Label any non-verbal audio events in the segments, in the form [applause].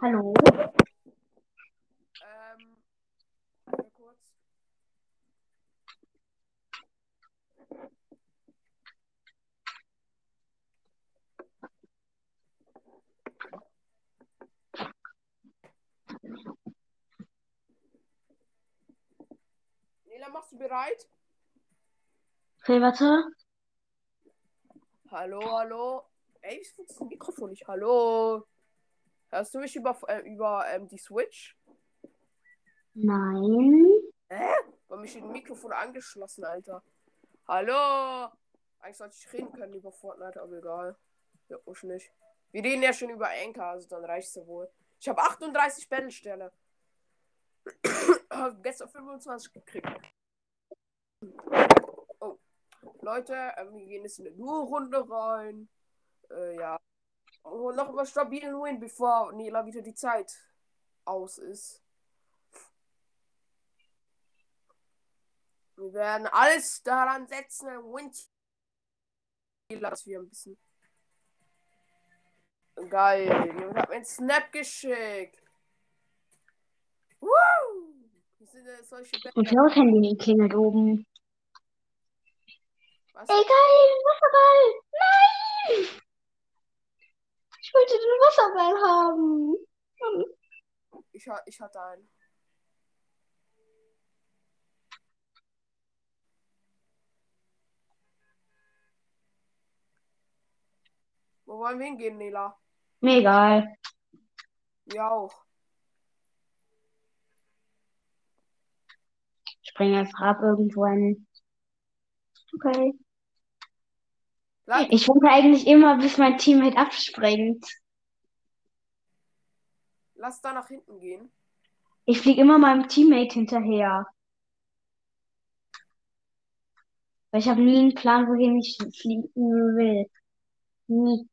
Hallo? Bereit? Okay, warte. Hallo, hallo. Ey, ich funktioniert das Mikrofon nicht. Hallo. Hörst du mich über, äh, über ähm, die Switch? Nein. Hä? War mich ein Mikrofon angeschlossen, Alter. Hallo. Eigentlich sollte ich reden können über Fortnite, aber egal. Ja, muss nicht. Wir reden ja schon über Anker, also dann reicht's ja wohl. Ich habe 38 Battle-Sterne. [clears throat] Gestern 25 gekriegt. Oh. Leute, äh, wir gehen jetzt in eine Duo-Runde rein. Äh, ja. Und noch mal stabilen Win, bevor Nela wieder die Zeit aus ist. Wir werden alles daran setzen, ein Win dass wir ein bisschen. Geil. Jemand hat mir einen Snap geschickt. Woo! Wie sind denn solche Und Klaus Handy klingelt oben. Was? Ey, geil, Wasserball! Nein! Ich wollte den Wasserball haben. Hm. Ich, ha- ich hatte einen. Wo wollen wir hingehen, Nela? Mir egal. Wir auch. Ich springe einfach ab irgendwo hin. Okay. Bleib, Ich warte eigentlich immer, bis mein Teammate abspringt. lass da nach hinten gehen. Ich fliege immer meinem Teammate hinterher. Weil ich habe nie einen Plan, wohin ich fliegen will. Nie.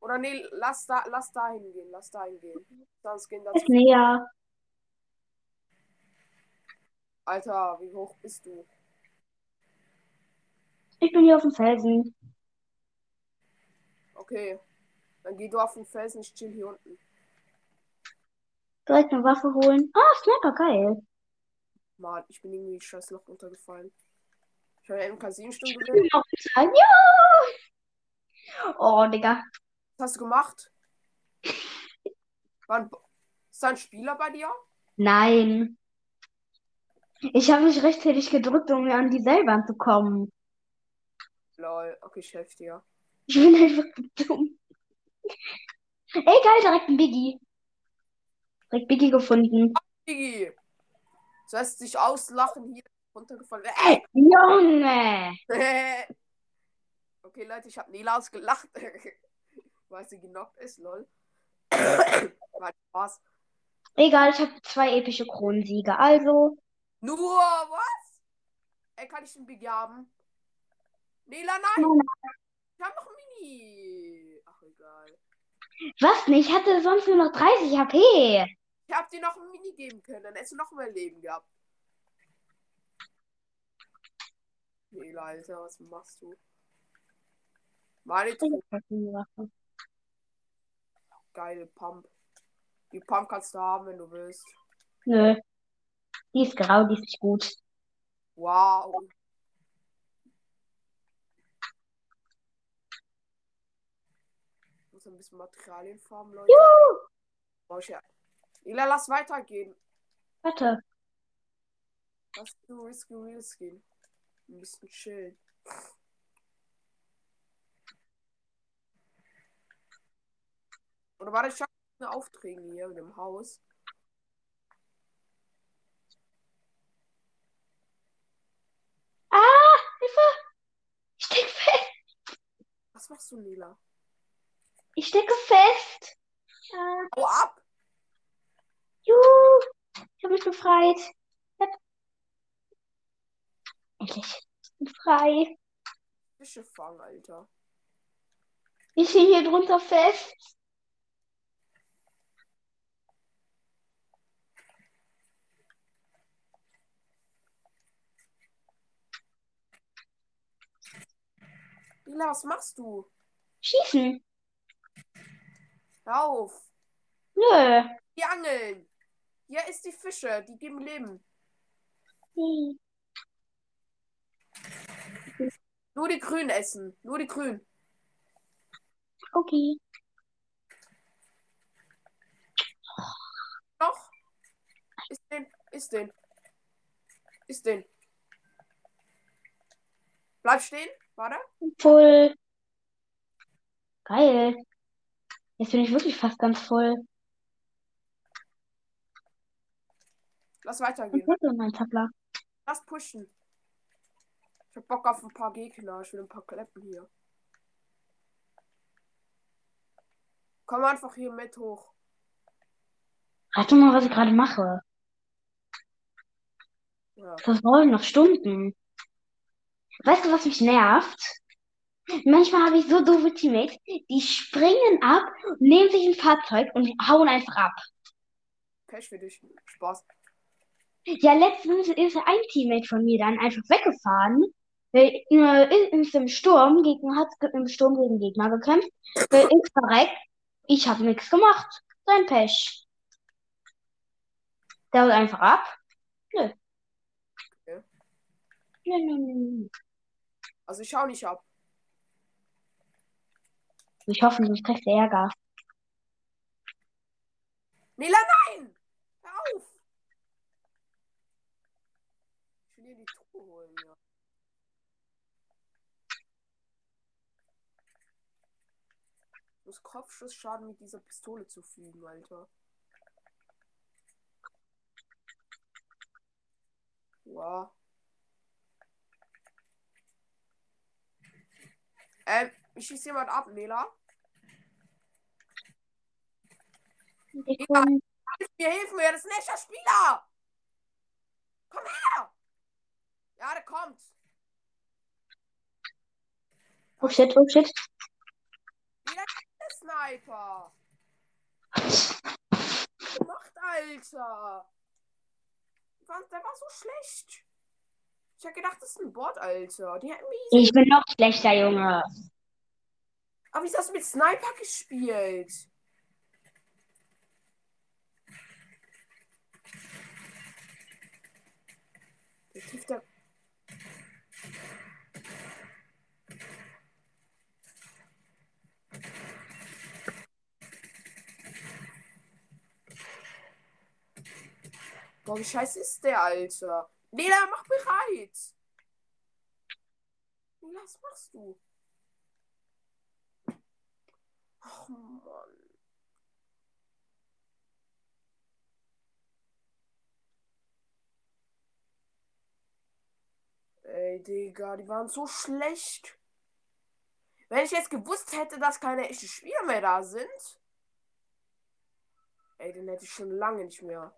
Oder nee, lass da, lass da hingehen. Lass da hingehen. Sonst gehen Ist dazu. näher. Alter, wie hoch bist du? Ich bin hier auf dem Felsen. Okay. Dann geh du auf den Felsen, ich chill hier unten. Direkt eine Waffe holen. Ah, Sniper, geil. Mann, ich bin irgendwie scheiß Loch runtergefallen. Ich habe ja MK7 Stunden Ich gewählt. bin auf dem Felsen. Ja! Oh, Digga. Was hast du gemacht? [laughs] War ein, ist da ein Spieler bei dir? Nein. Ich habe mich rechtzeitig gedrückt, um mir an die Seilbahn zu kommen. Lol, okay, ich helfe dir. Ich bin einfach dumm. Ey, geil, direkt ein Biggie. Direkt Biggie gefunden. Digi! Du hast dich auslachen hier runtergefallen. Äh! Junge! [laughs] okay, Leute, ich habe Nela ausgelacht. Weil sie genockt ist, lol. [coughs] War Spaß. Egal, ich habe zwei epische Kronensiege. Also, Nur was? Ey, kann ich einen Big haben? Nela, nein! Ich hab noch ein Mini. Ach, egal. was nicht? Ich hatte sonst nur noch 30 HP. Ich hab dir noch ein Mini geben können, dann hättest du noch mehr Leben gehabt. Nela, Alter, was machst du? Meine Truhe, geile Pump. Die Pump kannst du haben, wenn du willst. Nö. Die ist grau, die ist nicht gut. Wow. Ich muss ein bisschen Materialien farmen, Leute. Juhu! Brauch ich ja. Nela, lass weitergehen. Warte. Lass du Risky Reels gehen. Ein bisschen chillen. Oder warte, ich schau eine Aufträge hier in dem Haus. Ah, Hilfe! Ich steck fest. Was machst du, Nila? Ich stecke fest. Äh, Hau ab. Juhu. Ich habe mich befreit. Endlich. Ich bin frei. Fische fangen, Alter. Ich stehe hier drunter fest. Lila, was machst du? Schießen. Hör auf. Nö. Die angeln. Hier ist die Fische, die geben Leben. Hm. Nur die Grünen essen. Nur die Grünen. Okay. Noch. Ist den. Ist den. Ist den. Bleib stehen. Warte. Voll. Geil. Jetzt bin ich wirklich fast ganz voll. Lass weitergehen. Mein Tabler. Lass pushen. Ich hab Bock auf ein paar Gegner. Ich will ein paar Kleppen hier. Komm einfach hier mit hoch. Rat doch mal, was ich gerade mache. Ja. Das ich noch Stunden. Weißt du, was mich nervt? Manchmal habe ich so doofe Teammates, die springen ab, nehmen sich ein Fahrzeug und hauen einfach ab. Pech für dich. Spaß. Ja, letztens ist ein Teammate von mir dann einfach weggefahren. Weil, äh, ist im Sturm gegen, hat im Sturm gegen Gegner gekämpft. Weil ist verreckt. Ich habe nichts gemacht. Sein Pech. Der haut einfach ab. Nö. Okay. Nö, nö, nö, nö. Also ich schau nicht ab. Ich hoffe, sonst kriegst du Ärger. Nila, nein! Hör auf! Ich will hier die Truhe holen, ja. Ich muss Kopfschussschaden mit dieser Pistole zufügen, Alter. Wow. Ähm, ich schieße jemand ab, Nela. Hilf mir, hilf mir, das ist ein echter Spieler! Komm her! Ja, der kommt. Oh shit, oh shit. Der Sniper. Was gemacht, Alter? Was, der war so schlecht. Ich hab gedacht, das ist ein Bot, Alter. Die hätten mich. Ich bin noch schlechter, Junge. Aber wieso hast mit Sniper gespielt? Der Typ, der. Boah, wie scheiße ist der, Alter? Lila, mach bereit! Was machst du? Ach, Mann. Ey, Digga, die waren so schlecht. Wenn ich jetzt gewusst hätte, dass keine echten Spieler mehr da sind. Ey, den hätte ich schon lange nicht mehr.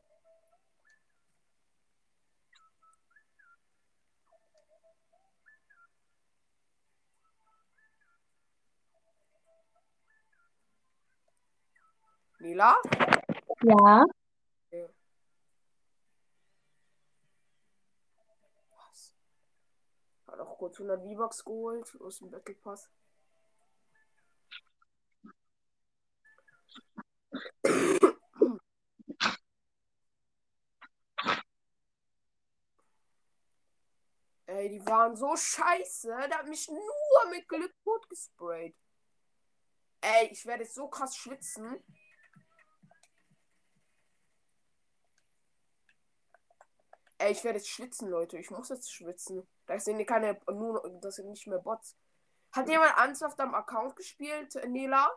Nila? Ja. Was? Hat auch kurz 100 V-Bucks geholt aus dem Battle Pass. Ey, die waren so scheiße. Der hat mich nur mit Glück tot gesprayt. Ey, ich werde jetzt so krass schwitzen. Ey, ich werde jetzt schwitzen, Leute. Ich muss jetzt schwitzen. Da sind keine, nur, das sind nicht mehr Bots. Hat jemand anders auf deinem Account gespielt, Nela?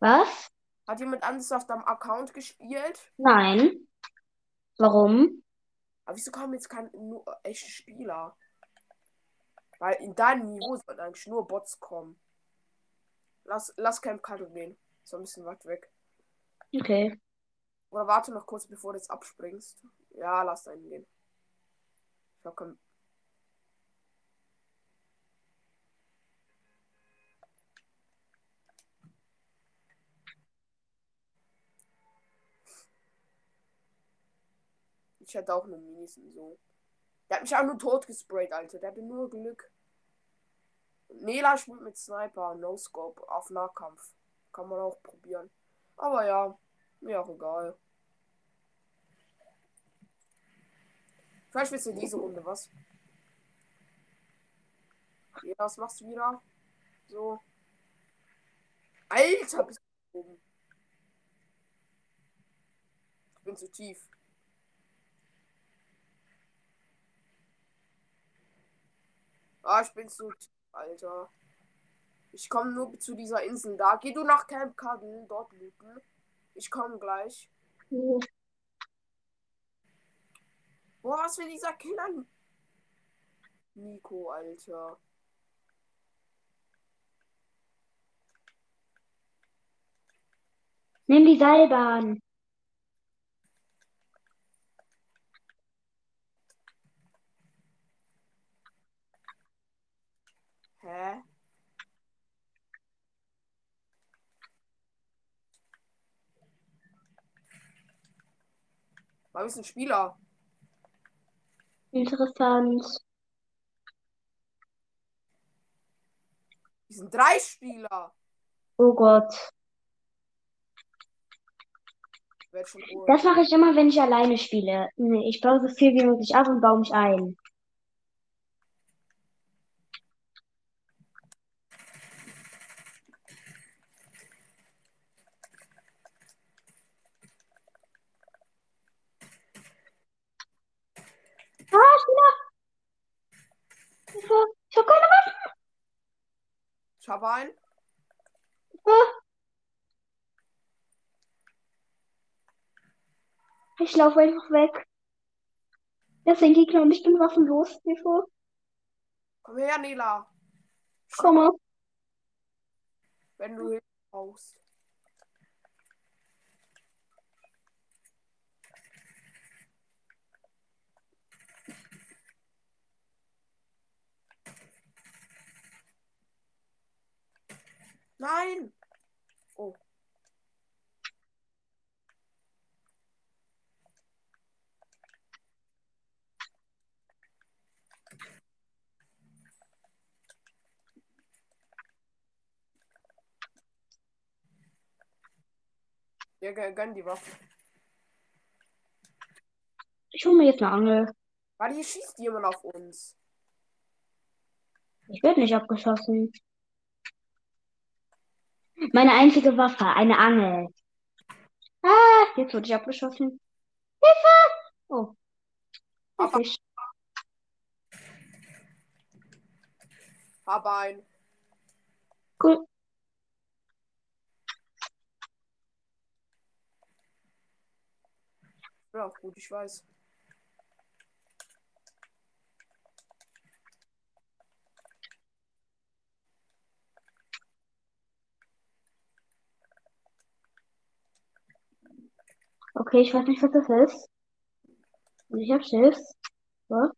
Was? Hat jemand anders auf deinem Account gespielt? Nein. Warum? Aber wieso kommen jetzt keine nur echte Spieler? Weil in deinem Niveau sollten eigentlich nur Bots kommen. Lass, lass Camp Kato gehen. Ist ein bisschen weit weg. Okay. Oder warte noch kurz, bevor du jetzt abspringst. Ja, lass da hingehen. Ich hab kein... Ich hatte auch nur Minis und so. Der hat mich auch nur tot gesprayt, Alter. Der hatte nur Glück. Nela spielt mit Sniper, No Scope auf Nahkampf. Kann man auch probieren. Aber ja, mir auch egal. Vielleicht willst du diese Runde was. Ja, was machst du wieder? So. Alter, bist du oben. Ich bin zu tief. Ah, ich bin zu tief, Alter. Ich komme nur zu dieser Insel da. Geh du nach Camp Cudden, dort looten. Ich komme gleich. Ja. Boah, was will dieser Killer? Nico, Alter. Nimm die Seilbahn. Hä? War ist ein Spieler? Interessant. Die sind drei Spieler. Oh Gott. Das mache ich immer, wenn ich alleine spiele. Ich baue so viel wie möglich auf und baue mich ein. Ah, Spieler! Hilfe! Ich habe keine Waffen! Ah. Ich laufe einfach weg. Das sind Gegner und ich bin waffenlos. Hilfe! Komm her, Nela. Komme. Wenn du Hilfe brauchst. Nein! Oh. Ja, gönn die Waffe. Ich hole mir jetzt eine Angel. Warte, hier schießt jemand auf uns. Ich werde nicht abgeschossen. Meine einzige Waffe, eine Angel. Ah, jetzt wurde ich abgeschossen. Hilfe! Oh. Aber- Fisch. Hab ein. Cool. Ja, gut, ich weiß. Okay, ich weiß nicht, was das ist. Und ich hab Schiss. So.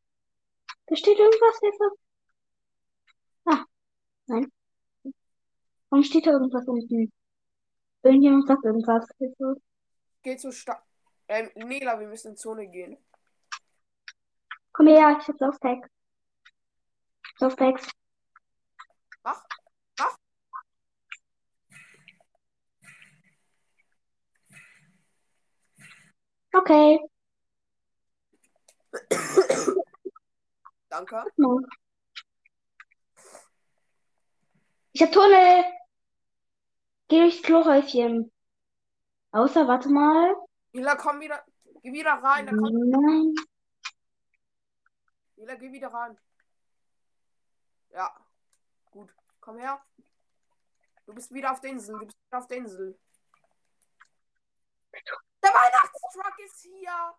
Da steht irgendwas, Hilfe. Ah, nein. Warum steht da irgendwas unten? Irgendjemand sagt irgendwas, Hilfe. Geh zu Sta ähm, Nela, wir müssen in Zone gehen. Komm her, ich hab Softpack. Softpacks. Mach, mach. Okay. Danke. Ich hab Tunnel. Geh durchs Klohäuschen. Außer, warte mal. Nela, komm wieder. Geh wieder rein. Nein. Nela, geh wieder rein. Ja. Gut. Komm her. Du bist wieder auf der Insel. Du bist wieder auf der Insel. Der Weihnachtstruck ist hier.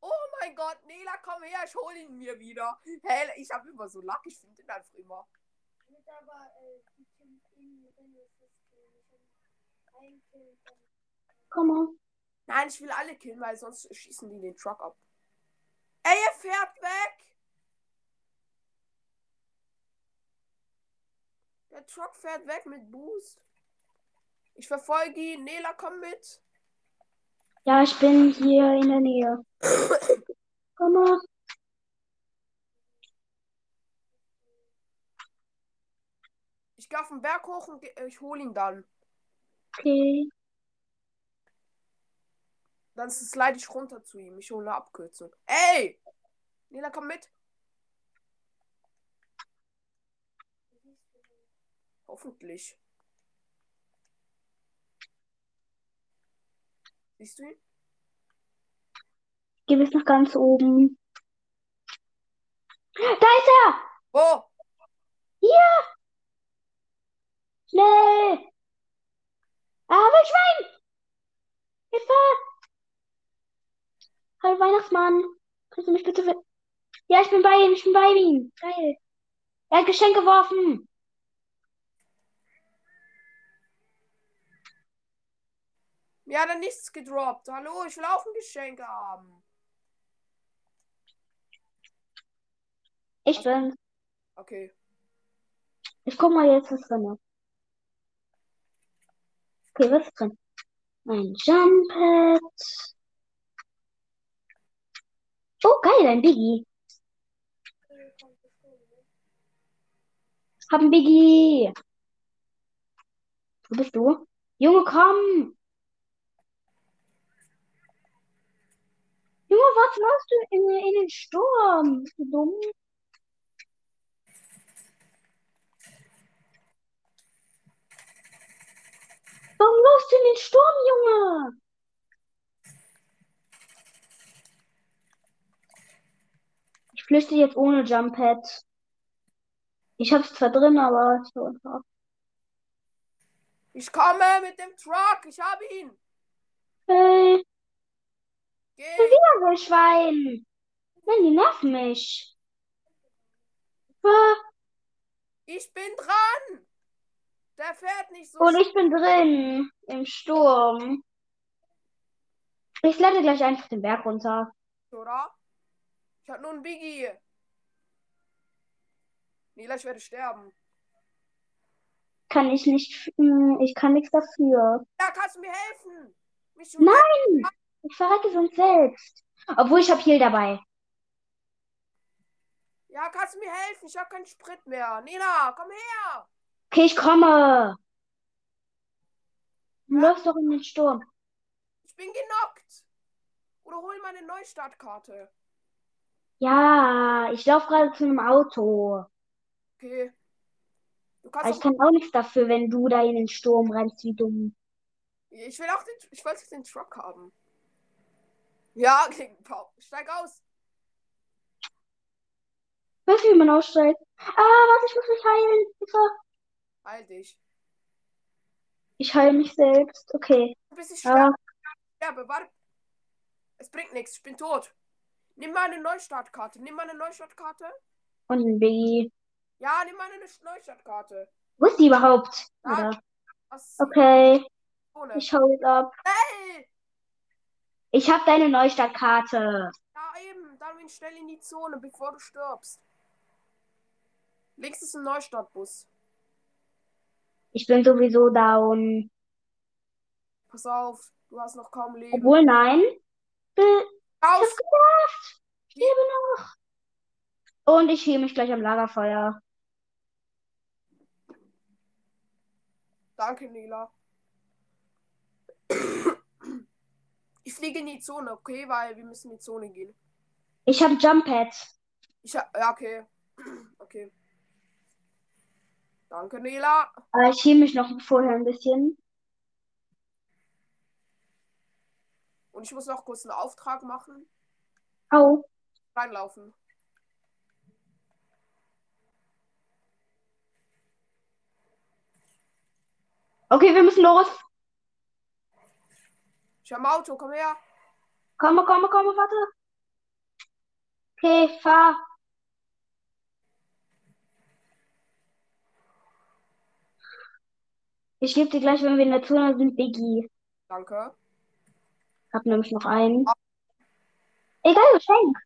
Oh mein Gott, Nela, komm her, ich hol ihn mir wieder. Hä, ich hab immer so Lack, ich finde ihn einfach immer. Komm mal. Nein, ich will alle killen, weil sonst schießen die den Truck ab. Ey, er fährt weg! Der Truck fährt weg mit Boost. Ich verfolge ihn. Nela, komm mit. Ja, ich bin hier in der Nähe. [coughs] Komm mal. Ich gehe auf den Berg hoch und geh- ich hole ihn dann. Okay. Dann slide ich runter zu ihm. Ich hole eine Abkürzung. Ey! Nila, komm mit. Hoffentlich. Siehst du ihn? Geh bis nach ganz oben. Da ist er! Wo? Hier! Schnell! Aber Schwein! Hilfe! Hallo Weihnachtsmann. Kannst du mich bitte... Ja, ich bin bei ihm, ich bin bei ihm. Geil. Er hat Geschenk geworfen. Mir hat er nichts gedroppt. Hallo, ich will auch ein Geschenk haben. Ich bin. Okay. Ich guck mal jetzt, was drin ist. Okay, was ist drin? Ein Jumppad. Oh, geil, ein Biggie. Hab ein Biggie. Wo bist du? Junge, komm. Junge, was machst du in, in den Sturm? Bist du dumm? Warum läufst du in den Sturm, Junge? Ich flüchte jetzt ohne Jump Pad. Ich hab's zwar drin, aber ich will einfach. Ich komme mit dem Truck. Ich habe ihn. Hey, Geh. wieder so ein Schwein. Nein, die nerven mich. Ich bin dran. Der fährt nicht so Und ich bin drin im Sturm. Ich slide gleich einfach den Berg runter. oder? Ich habe nur einen Biggie. Nila, ich werde sterben. Kann ich nicht. hm, Ich kann nichts dafür. Ja, kannst du mir helfen? Mich Nein! Ich verrecke sonst selbst. Obwohl ich hab Heal dabei. Ja, kannst du mir helfen? Ich habe keinen Sprit mehr. Nila, komm her. Okay, ich komme. Du läufst doch in den Sturm. Ich bin genockt. Oder hol meine Neustartkarte. Ja, ich laufe gerade zu einem Auto. Okay. Kannst ich kann auch nichts dafür, wenn du da in den Sturm rennst, wie dumm. Ich will auch den, ich wollte den Truck haben. Ja, okay, steig aus. Weißt du, wie man aussteigt? Ah, warte, ich muss mich heilen. Hilfe. Heil dich. Ich heile mich selbst. Okay. Bis ich Ah, sterbe. sterbe. Warte. Es bringt nichts. Ich bin tot. Nimm meine Neustartkarte. Nimm meine Neustartkarte. und ein Biggie. Ja, nimm meine Neustartkarte. Wo ist die überhaupt? Was? Okay, ich hau jetzt ab. Hey! Ich hab deine Neustartkarte. Ja, eben. Dann bin schnell in die Zone, bevor du stirbst. Links ist ein Neustartbus. Ich bin sowieso down. Pass auf. Du hast noch kaum Leben. Obwohl, nein. Ich Raus! hab's geschafft. Ich lebe noch. Und ich hehle mich gleich am Lagerfeuer. Danke, Nila. Ich fliege in die Zone, okay? Weil wir müssen in die Zone gehen. Ich hab Jump Pads. Ich hab. Ja, okay. [clears throat] Okay. Danke, Nila. Aber ich hehle mich noch vorher ein bisschen. Und ich muss noch kurz einen Auftrag machen. Au. Reinlaufen. Okay, wir müssen los. Ich habe ein Auto, komm her. Komme, komme, komme, warte. Okay, fahr. Ich gebe dir gleich, wenn wir in der Zone sind, Biggie. Danke. Hab nämlich noch einen. Egal, Geschenk.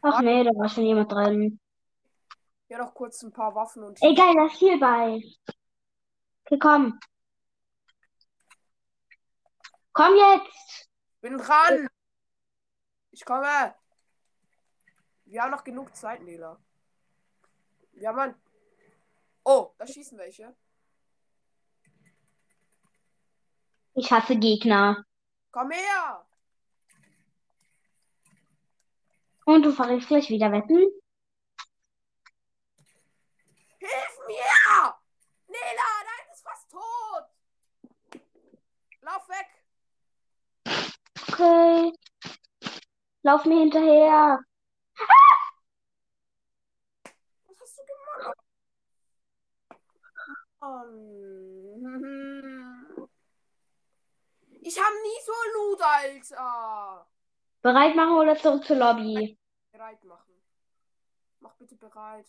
Ach nee, da war schon jemand drin. Hier noch kurz ein paar Waffen und. Egal, da ist viel bei. Okay, komm. Komm jetzt. Bin dran. Ich komme. Wir haben noch genug Zeit, Nela. Wir haben ein. Oh, da schießen welche. Ich hasse Gegner. Komm her! Und du verrätst gleich wieder wetten? Hilf mir! Nela, dein ist fast tot! Lauf weg! Okay. Lauf mir hinterher. Was hast du gemacht? Ich hab nie so Loot, Alter. Bereit machen oder zurück zur Lobby? Bereit machen. Mach bitte bereit.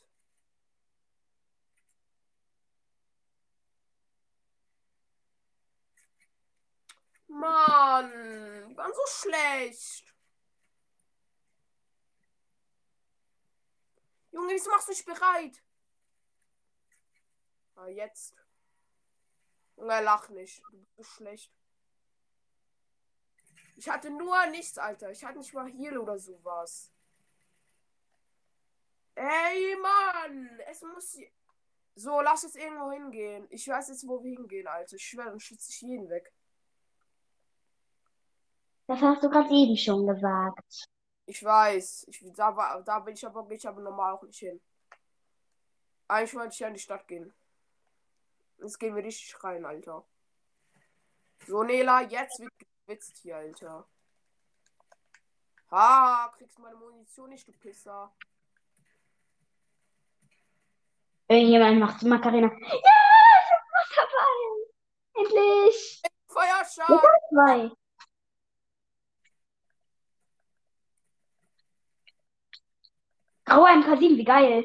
Mann, die waren so schlecht. Junge, wieso machst du dich bereit? Ah, jetzt. Junge, lach nicht. Du bist so schlecht. Ich hatte nur nichts, Alter. Ich hatte nicht mal Heal oder sowas. Ey, Mann! Es muss. So, lass jetzt irgendwo hingehen. Ich weiß jetzt, wo wir hingehen, Alter. Ich schwöre, dann schütze ich jeden weg. Das hast du gerade eben schon gesagt. Ich weiß. Ich, da, da bin ich aber, ich aber normal auch nicht hin. Eigentlich wollte ich ja in die Stadt gehen. Jetzt gehen wir richtig rein, Alter. So, Nela, jetzt wird gewitzt hier, Alter. Ha, kriegst meine Munition nicht, du Pisser. Irgendjemand macht Macarena. Ja, ich hab was dabei. Endlich. Feuerschein! Zwei. Grauer MK7, wie geil.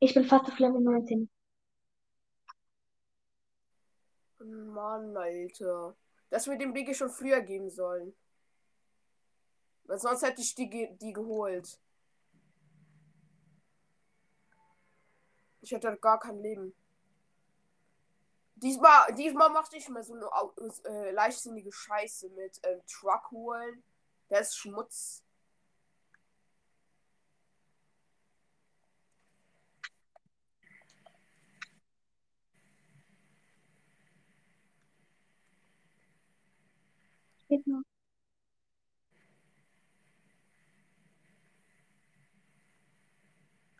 Ich bin fast auf Level 19. Mann, Alter. Das mit dem Biggie schon früher geben sollen. Weil sonst hätte ich die, die geholt. Ich hätte gar kein Leben. Diesmal, diesmal machte ich mir so eine au- äh, leichtsinnige Scheiße mit ähm, Truck holen. Der ist Schmutz. Geht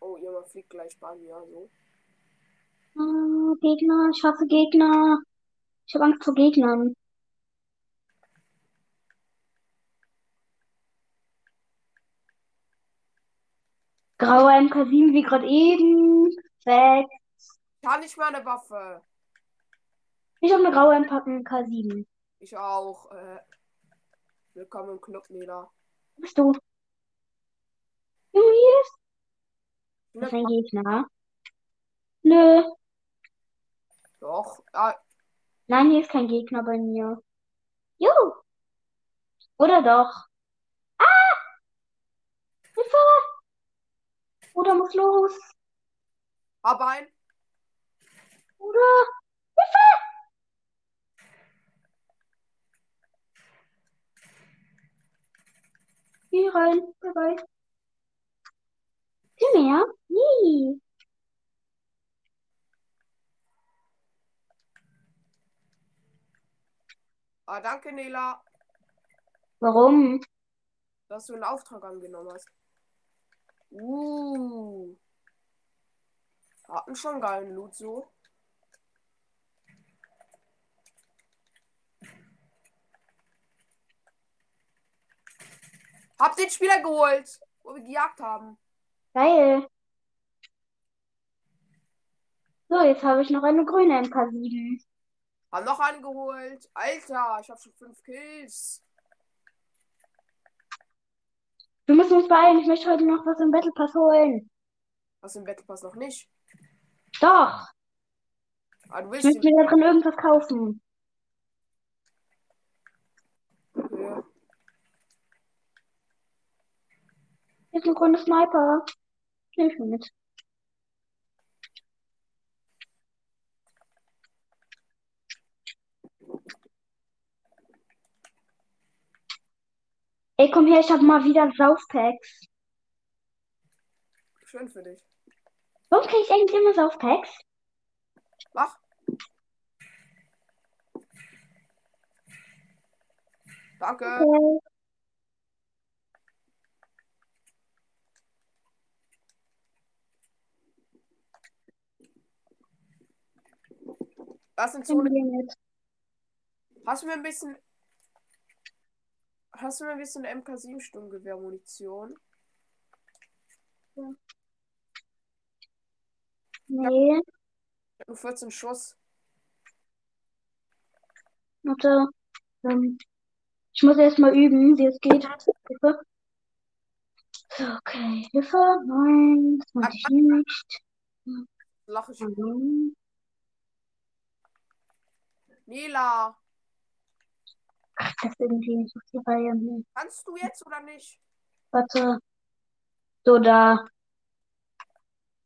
Oh, jemand fliegt gleich bei mir. So. Ah, Gegner, ich hasse Gegner. Ich habe Angst vor Gegnern. Grauer MK7 wie gerade eben. Weg. Ich habe nicht mal eine Waffe. Ich habe eine graue MK7. Ich auch. Äh, willkommen im Club, Nela. Wo bist du? Junge, hier ist das ist ein Gegner. Nö. Doch. Ah, Nein, hier ist kein Gegner bei mir. Juhu. Oder doch? Ah! Hilfe! Oder muss los? hab ein. Oder? Hilfe! Hier rein. Dabei. Mehr? Nee. Ah, danke, Nela, Warum? dass du einen Auftrag angenommen hast. Uh. Hatten schon geilen Loot so. Hab den Spieler geholt, wo wir gejagt haben. Geil. So, jetzt habe ich noch eine grüne MK7. Hab noch einen geholt. Alter, ich hab schon fünf Kills. Wir müssen uns beeilen. Ich möchte heute noch was im Battle Pass holen. Was im Battle Pass noch nicht. Doch. Ah, du Ich möchte mir da drin irgendwas kaufen. Okay. Hier ist ein grüner Sniper. Nehme ich mal mit. Ey, komm her, ich habe mal wieder Saufpacks. Schön für dich. Warum kriege ich eigentlich immer Saufpacks? Mach. Danke. Okay. Nehmen Zone. wir mit. Hast du mir ein bisschen. Hast du mir ein bisschen MK7 Sturmgewehr-Munition? Nee, Ich hab nur 14 Schuss. warte. Ähm, ich muss erst mal üben, wie es geht. Hilfe. So, okay, Hilfe. Nein, das meinte ich nicht. Lach ich. Mhm. Nela, Ach, das ist irgendwie nicht auf die Reihe. Nee. kannst du jetzt oder nicht? Warte. So, da.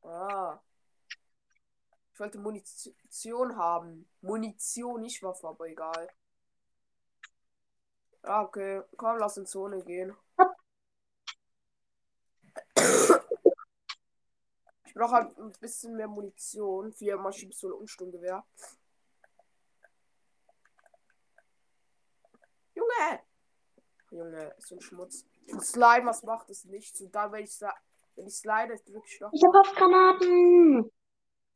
Ah. Ich wollte Munition haben. Munition, nicht Waffe, aber egal. Ah, okay. Komm, lass in Zone gehen. Ich brauche halt ein bisschen mehr Munition für Maschinenpistole und Sturmgewehr. Junge! Junge, so ein Schmutz. Und Slide, was macht es nicht? So da, wenn ich wenn ich slide, drücke ich noch Ich habe Granaten.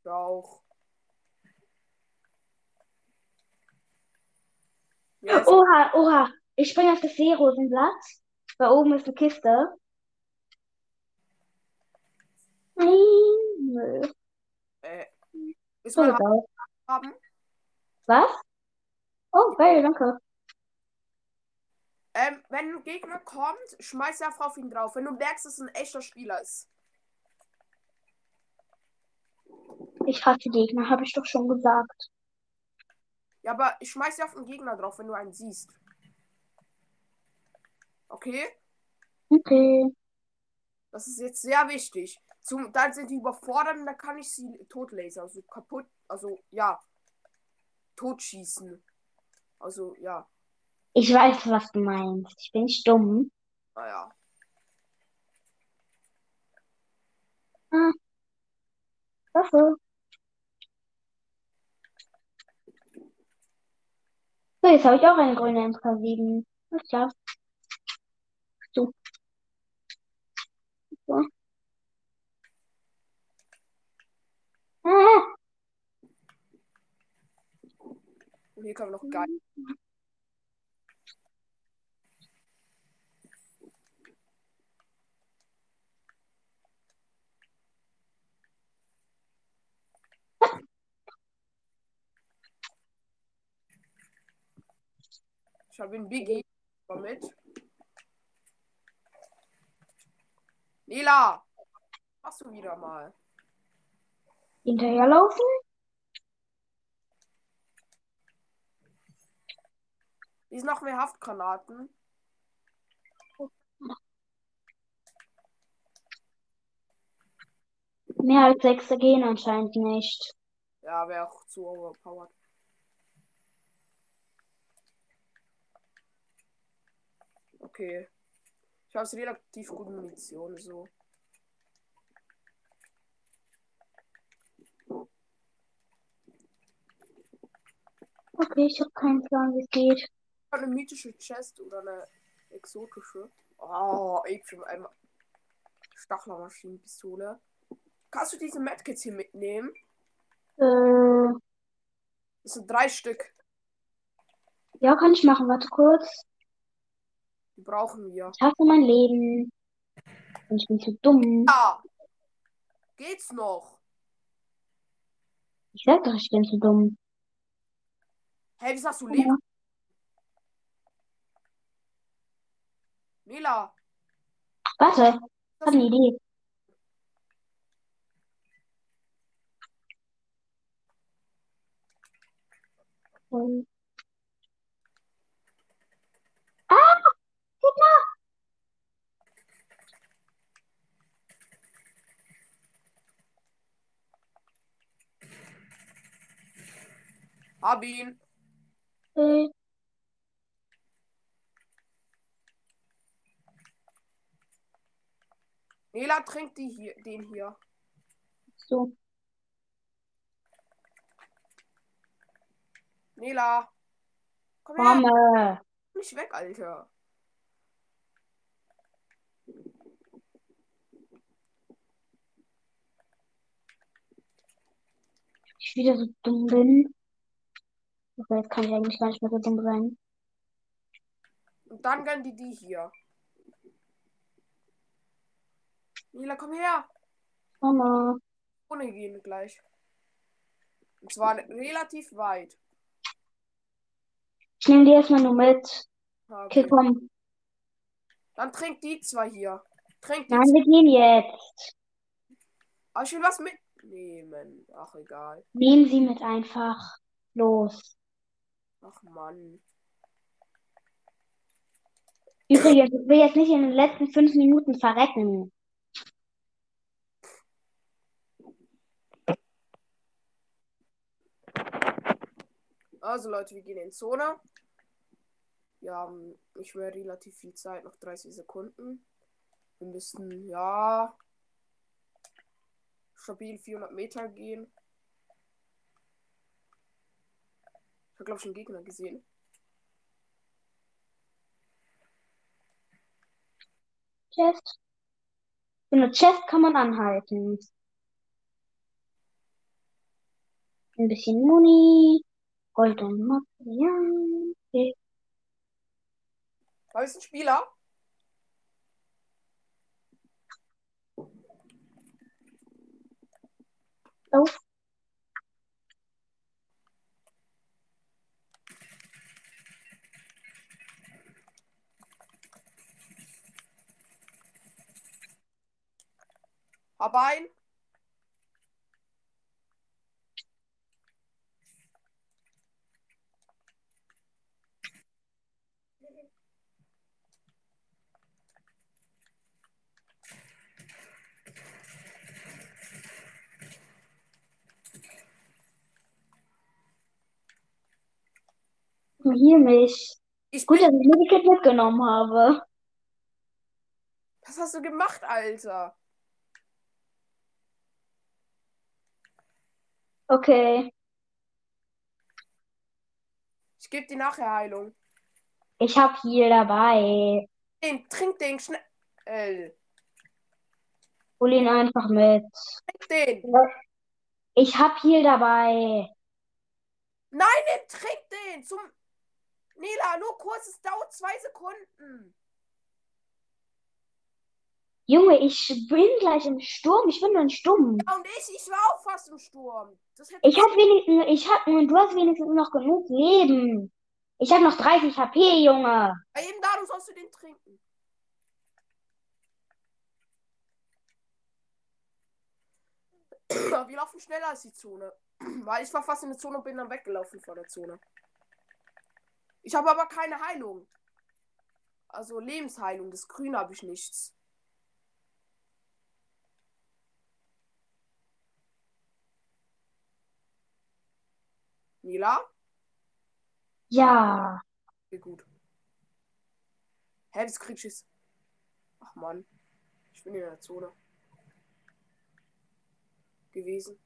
auch. Ja, ist, Oha, oha. Ich springe auf das Seerosenblatt. Da oben ist eine Kiste. Nein. Nö. äh, ist mein egal. haben. Was? Oh, geil, danke. Ähm, wenn ein Gegner kommt, schmeiß einfach auf ihn drauf. Wenn du merkst, dass es ein echter Spieler ist. Ich hasse Gegner, habe ich doch schon gesagt. Ja, aber ich schmeiß ja auf den Gegner drauf, wenn du einen siehst. Okay? Okay. Das ist jetzt sehr wichtig. Zum, dann sind die überfordert und dann kann ich sie totlasern. Also kaputt. Also, ja. Totschießen. Also, ja. Ich weiß, was du meinst. Ich bin nicht dumm. Naja. Ah. Waffe. So, jetzt habe ich auch eine grüne MK7. Alles klar. So. So. Ah. Und hier kann man noch geil. Ich habe einen Biggie. Komm mit. Nila! Machst du wieder mal. Hinterherlaufen? Ist noch mehr Haftgranaten. Mehr als sechs gehen anscheinend nicht. Ja, wäre auch zu overpowered. Okay. Ich habe relativ gute Munition, so. Okay, ich habe keinen Plan, wie es geht. Eine mythische Chest oder eine exotische. Oh, ich für einmal. Stachlermaschinenpistole. Kannst du diese Medkits hier mitnehmen? Äh, Das sind drei Stück. ja, kann ich machen. Warte kurz. Die brauchen wir. Ich hasse mein Leben. Und ich bin zu dumm. Ja! Geht's noch? Ich sag doch, ich bin zu dumm. Hey, wie sagst du Leben? Nila! Warte, ich habe eine Idee. Ah! Gegner! Hab ihn. Äh, Nela trinkt die hier, den hier. So. Nela. Komm her. Komme. Nicht weg, Alter. Ich wieder so dumm bin. Okay, jetzt kann ich eigentlich gar nicht mehr so dumm sein. Und dann gönnen die die hier. Nela, komm her. Mama. Ohne gehen gleich. Und zwar relativ weit. Ich nehme die erstmal nur mit. Ah, Okay, Okay. komm. Dann trink die zwei hier. Trink die Nein, zwei. wir gehen jetzt. Aber ich will was mitnehmen. Ach, egal. Nehmen Sie mit einfach. Los. Ach, Mann. Übrigens, ich will jetzt nicht in den letzten fünf Minuten verrecken. Also, Leute, wir gehen in Zone. Wir haben nicht mehr relativ viel Zeit, noch 30 Sekunden. Wir müssen, ja, stabil 400 Meter gehen. Ich habe, glaube ich, einen Gegner gesehen. Chest. So eine Chest kann man anhalten. Ein bisschen Muni. Gold und Material. Okay. Da ist ein Spieler. Oh. Hab ein. Hier mich. Ich Gut, dass ich Medikit mitgenommen habe. Was hast du gemacht, Alter? Okay. Ich gebe dir nachher Heilung. Ich hab hier dabei. Den, trink den schnell. Hol ihn einfach mit. Trink den. Ich hab hier dabei. Nein, den, trink den. Zum. Nela, nur kurz, es dauert zwei Sekunden. Junge, ich bin gleich im Sturm. Ich bin nur ein Stumm. Ja, und ich, ich war auch fast im Sturm. Ich hab wenigstens, ich hab, du hast wenigstens noch genug Leben. Ich hab noch 30 HP, Junge. Bei jedem Datum sollst du den trinken. [clears throat] Wir laufen schneller als die Zone. [clears throat] Weil ich war fast in der Zone und bin dann weggelaufen vor der Zone. Ich habe aber keine Heilung. Also Lebensheilung. Das Grün habe ich nichts. Nila? Ja. Okay, gut. Hä, das kriegst du jetzt. Ach man. Ich bin in der Zone. Gewesen.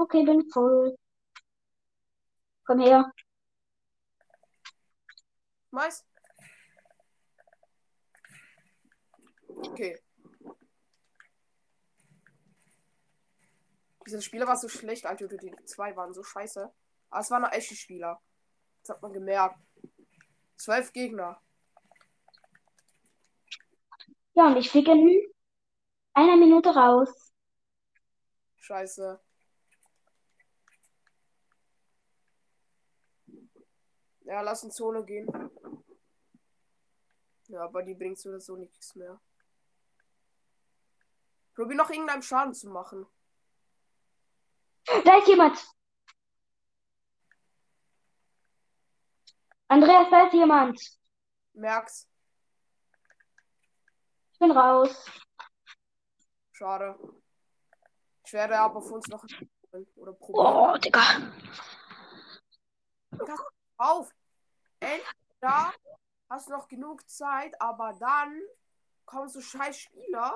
Okay, bin voll. Komm her. Mais. Okay. Dieser Spieler war so schlecht, Alter. Die zwei waren so scheiße. Aber es waren noch echte Spieler. Das hat man gemerkt. Zwölf Gegner. Ja, und ich fliege in einer Minute raus. Scheiße. Ja, lass in Zone gehen. Ja, aber die bringt so oder so nichts mehr. Probier noch irgendeinen Schaden zu machen. Da ist jemand. Andreas, da ist jemand. Merk's. Ich bin raus. Schade. Ich werde aber auf uns noch Oder probieren. Oh, Digga. Auf! Entweder hast du noch genug Zeit, aber dann kommen so scheiß Spieler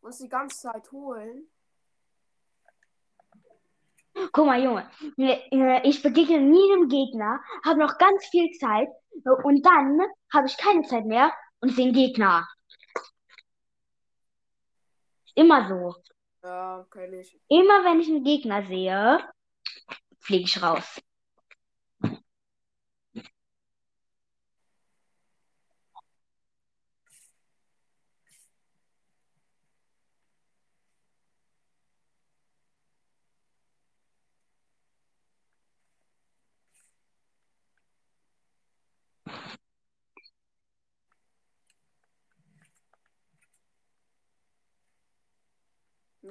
und die ganze Zeit holen. Guck mal, Junge. Äh, Ich begegne nie einem Gegner, habe noch ganz viel Zeit äh, und dann habe ich keine Zeit mehr und sehe einen Gegner. Immer so. Ja, kenn ich. Immer wenn ich einen Gegner sehe, fliege ich raus.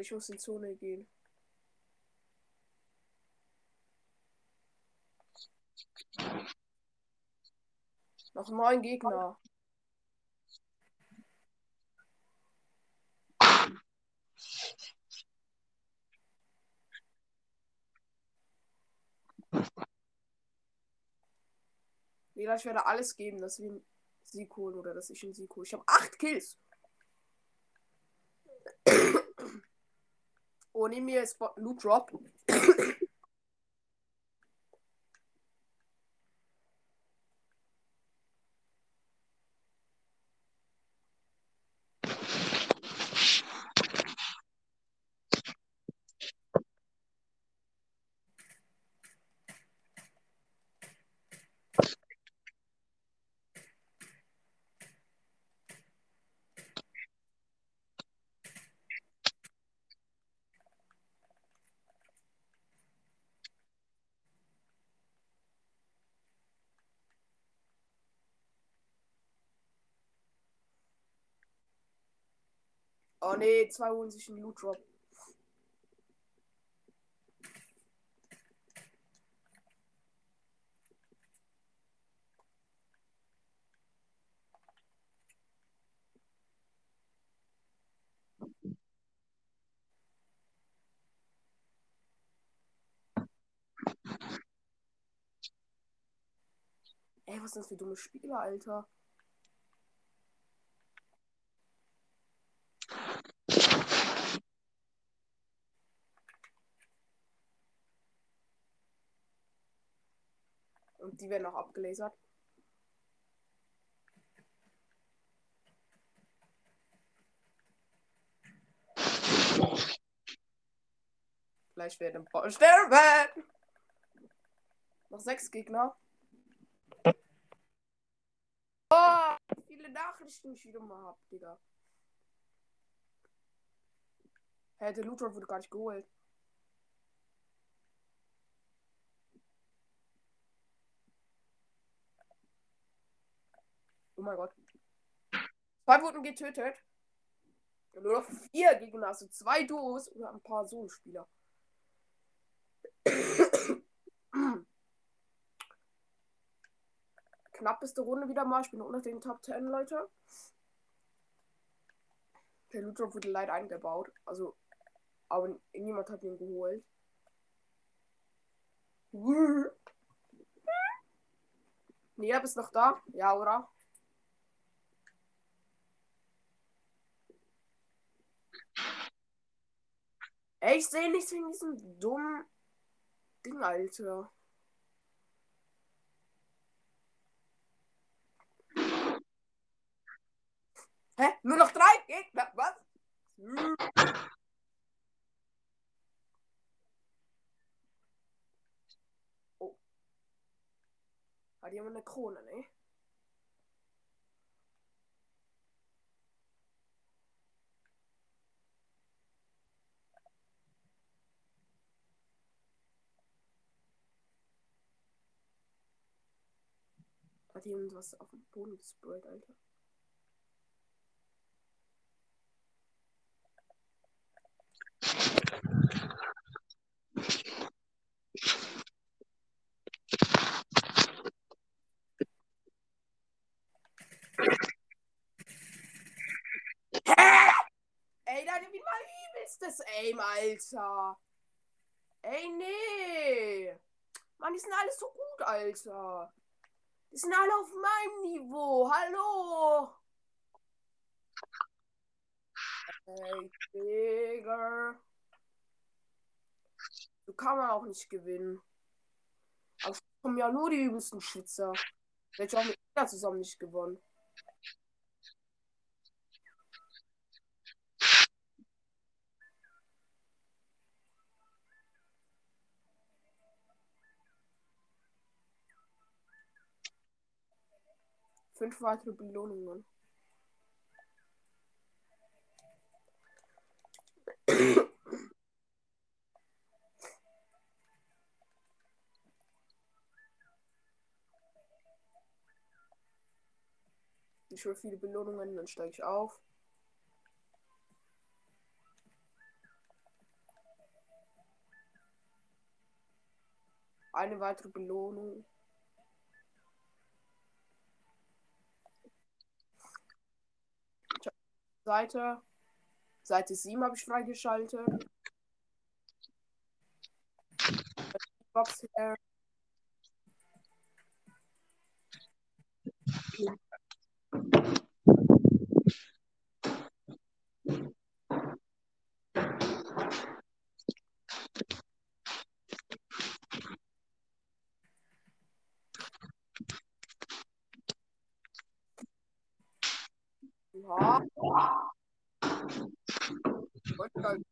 Ich muss in Zone gehen. Noch neun Gegner. Lila, ich werde alles geben, dass wir einen Sieg holen oder dass ich einen Sieg hole. Ich habe acht Kills. Oh, mir ist Bo- Loot Drop. Oh nee, zwei holen sich einen Loot Drop. Ey, was sind das für dumme Spieler, Alter? Die werden auch abgelasert. Gleich werden paar sterben. Noch sechs Gegner. Oh, viele Nachrichten ich wieder mal hab, Digga. Hä, der Drop wurde gar nicht geholt. Oh mein Gott. Zwei wurden getötet. Und nur noch vier Gegner, also zwei Duos oder ein paar Solo-Spieler. Knappeste Runde wieder mal. Ich bin unter den Top 10, Leute. Der Loot wurde leider eingebaut. Also, aber niemand hat ihn geholt. Nia, bist noch da? Ja, oder? Ich sehe nichts wegen diesem dummen Ding, Alter. Hä? Nur noch drei Gegner? Was? Hm. Oh. Hat jemand eine Krone, ne? Hat jemand was auf den Boden gesprayt, Alter? Ey, da mir mal übelst das Aim, Alter. Ey, nee. Mann, die sind alle so gut, Alter. Die sind alle auf meinem Niveau. Hallo. Ey, Digga. So kann man auch nicht gewinnen. Aber es kommen ja nur die übelsten Schwitzer. Hätte ich auch mit Ida zusammen nicht gewonnen. Fünf weitere Belohnungen. Ich will viele Belohnungen, dann steige ich auf. Eine weitere Belohnung. Seite. Seite 7 habe ich freigeschaltet. Box her. Ja. Und dann-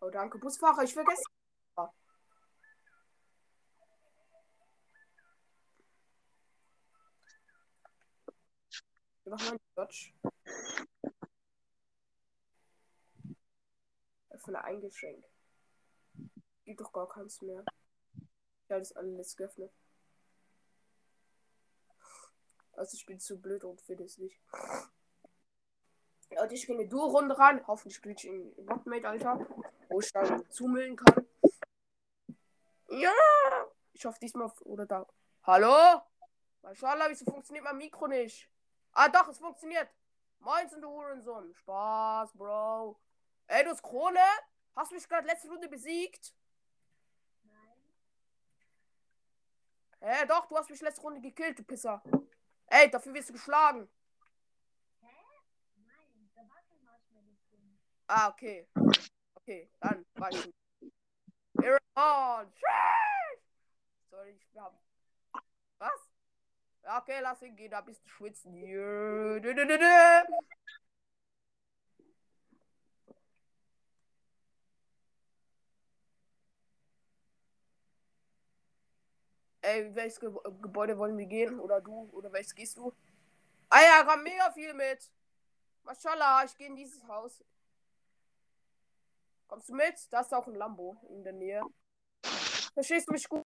Oh, danke, Busfahrer. Ich vergesse. Wir machen mal Dodge. Öffne ein Geschenk. Gibt doch gar keins mehr. Ja, das alles geöffnet. Also ich bin zu blöd und finde es nicht. Und ich gehe eine Duo-Runde ran. Hoffentlich spiele ich in Botmate, Alter. Wo ich dann zumüllen kann. Ja! Ich hoffe diesmal oder da. Hallo? Maschallah, wieso funktioniert mein Mikro nicht? Ah, doch, es funktioniert. Moin, du Hurensohn. Spaß, Bro. Ey, du Krone? Hast du mich gerade letzte Runde besiegt? Hä, doch, du hast mich letzte Runde gekillt, du Pisser. Ey, dafür wirst du geschlagen. Ah, okay. Okay, dann weiß ich. Iran! Sorry, ich hab. Was? Okay, lass ihn gehen, da bist du schwitzen. Ey, welches Ge Gebäude wollen wir gehen? Oder du? Oder welches gehst du? Ah ja, komm mega viel mit. Maschallah, ich gehe in dieses Haus. Kommst du mit? Da ist auch ein Lambo in der Nähe. Verstehst du mich gut?